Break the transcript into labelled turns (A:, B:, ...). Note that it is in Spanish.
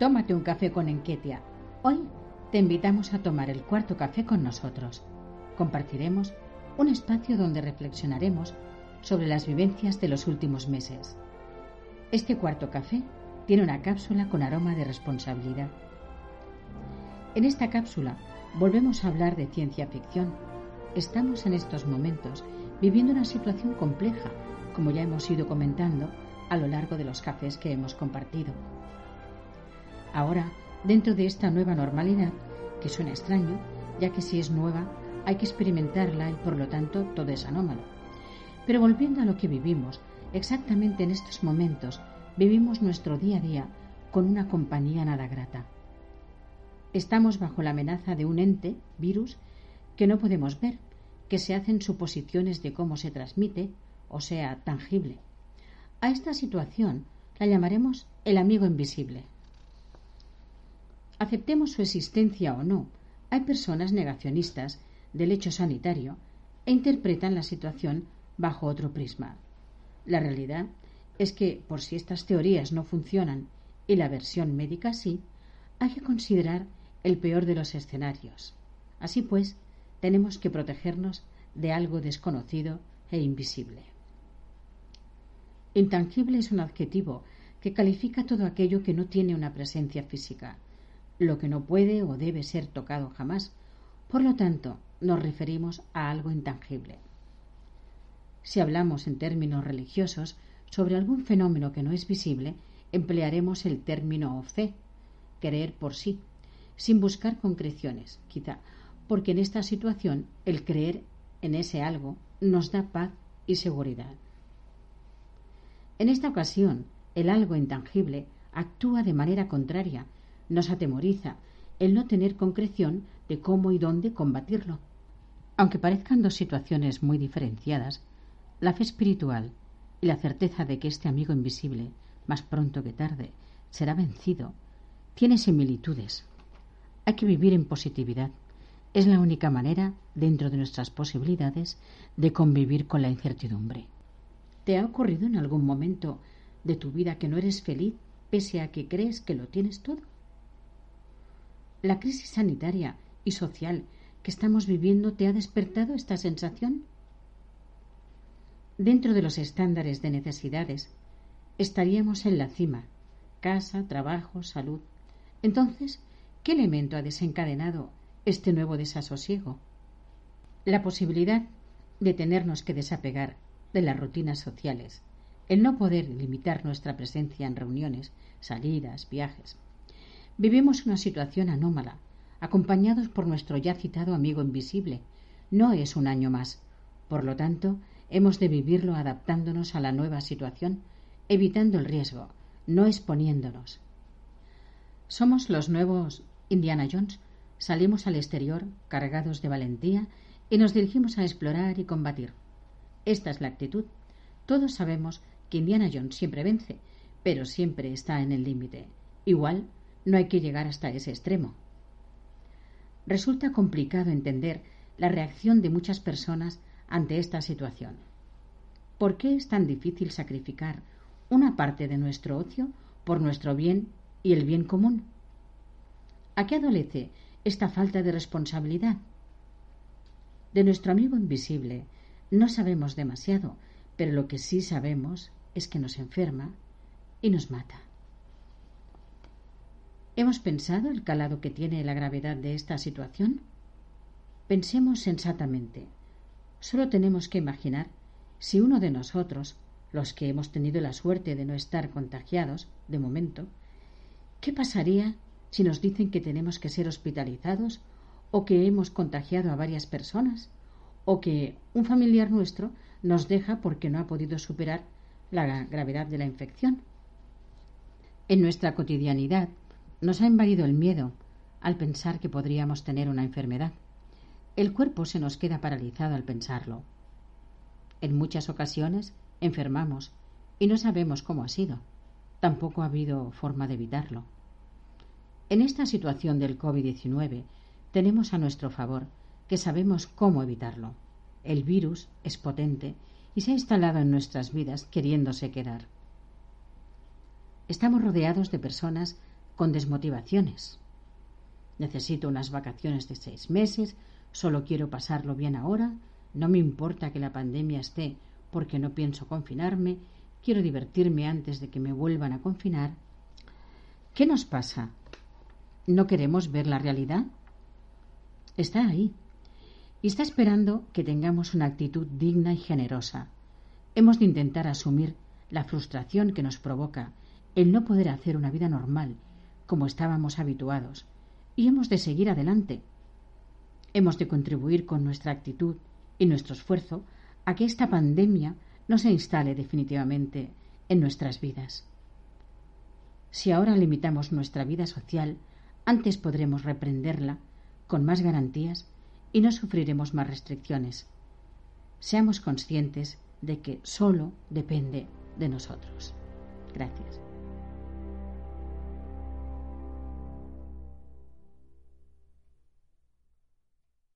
A: Tómate un café con Enquetia. Hoy te invitamos a tomar el cuarto café con nosotros. Compartiremos un espacio donde reflexionaremos sobre las vivencias de los últimos meses. Este cuarto café tiene una cápsula con aroma de responsabilidad. En esta cápsula volvemos a hablar de ciencia ficción. Estamos en estos momentos viviendo una situación compleja, como ya hemos ido comentando a lo largo de los cafés que hemos compartido. Ahora, dentro de esta nueva normalidad, que suena extraño, ya que si es nueva hay que experimentarla y por lo tanto todo es anómalo. Pero volviendo a lo que vivimos, exactamente en estos momentos vivimos nuestro día a día con una compañía nada grata. Estamos bajo la amenaza de un ente, virus, que no podemos ver, que se hacen suposiciones de cómo se transmite, o sea, tangible. A esta situación la llamaremos el amigo invisible. Aceptemos su existencia o no, hay personas negacionistas del hecho sanitario e interpretan la situación bajo otro prisma. La realidad es que, por si estas teorías no funcionan y la versión médica sí, hay que considerar el peor de los escenarios. Así pues, tenemos que protegernos de algo desconocido e invisible. Intangible es un adjetivo que califica todo aquello que no tiene una presencia física, lo que no puede o debe ser tocado jamás. Por lo tanto, nos referimos a algo intangible. Si hablamos en términos religiosos sobre algún fenómeno que no es visible, emplearemos el término fe, creer por sí, sin buscar concreciones, quizá, porque en esta situación el creer en ese algo nos da paz y seguridad. En esta ocasión, el algo intangible actúa de manera contraria nos atemoriza el no tener concreción de cómo y dónde combatirlo. Aunque parezcan dos situaciones muy diferenciadas, la fe espiritual y la certeza de que este amigo invisible, más pronto que tarde, será vencido, tiene similitudes. Hay que vivir en positividad. Es la única manera, dentro de nuestras posibilidades, de convivir con la incertidumbre. ¿Te ha ocurrido en algún momento de tu vida que no eres feliz pese a que crees que lo tienes todo? ¿La crisis sanitaria y social que estamos viviendo te ha despertado esta sensación? Dentro de los estándares de necesidades, estaríamos en la cima, casa, trabajo, salud. Entonces, ¿qué elemento ha desencadenado este nuevo desasosiego? La posibilidad de tenernos que desapegar de las rutinas sociales, el no poder limitar nuestra presencia en reuniones, salidas, viajes. Vivimos una situación anómala, acompañados por nuestro ya citado amigo invisible. No es un año más. Por lo tanto, hemos de vivirlo adaptándonos a la nueva situación, evitando el riesgo, no exponiéndonos. Somos los nuevos Indiana Jones. Salimos al exterior cargados de valentía y nos dirigimos a explorar y combatir. Esta es la actitud. Todos sabemos que Indiana Jones siempre vence, pero siempre está en el límite. Igual no hay que llegar hasta ese extremo. Resulta complicado entender la reacción de muchas personas ante esta situación. ¿Por qué es tan difícil sacrificar una parte de nuestro ocio por nuestro bien y el bien común? ¿A qué adolece esta falta de responsabilidad? De nuestro amigo invisible no sabemos demasiado, pero lo que sí sabemos es que nos enferma y nos mata. ¿Hemos pensado el calado que tiene la gravedad de esta situación? Pensemos sensatamente. Solo tenemos que imaginar si uno de nosotros, los que hemos tenido la suerte de no estar contagiados, de momento, ¿qué pasaría si nos dicen que tenemos que ser hospitalizados o que hemos contagiado a varias personas o que un familiar nuestro nos deja porque no ha podido superar la gravedad de la infección. En nuestra cotidianidad nos ha invadido el miedo al pensar que podríamos tener una enfermedad. El cuerpo se nos queda paralizado al pensarlo. En muchas ocasiones enfermamos y no sabemos cómo ha sido. Tampoco ha habido forma de evitarlo. En esta situación del COVID-19 tenemos a nuestro favor que sabemos cómo evitarlo. El virus es potente y se ha instalado en nuestras vidas queriéndose quedar. Estamos rodeados de personas con desmotivaciones. Necesito unas vacaciones de seis meses, solo quiero pasarlo bien ahora, no me importa que la pandemia esté porque no pienso confinarme, quiero divertirme antes de que me vuelvan a confinar. ¿Qué nos pasa? ¿No queremos ver la realidad? Está ahí, y está esperando que tengamos una actitud digna y generosa. Hemos de intentar asumir la frustración que nos provoca el no poder hacer una vida normal como estábamos habituados y hemos de seguir adelante. Hemos de contribuir con nuestra actitud y nuestro esfuerzo a que esta pandemia no se instale definitivamente en nuestras vidas. Si ahora limitamos nuestra vida social, antes podremos reprenderla con más garantías y no sufriremos más restricciones. Seamos conscientes de que solo depende de nosotros. Gracias.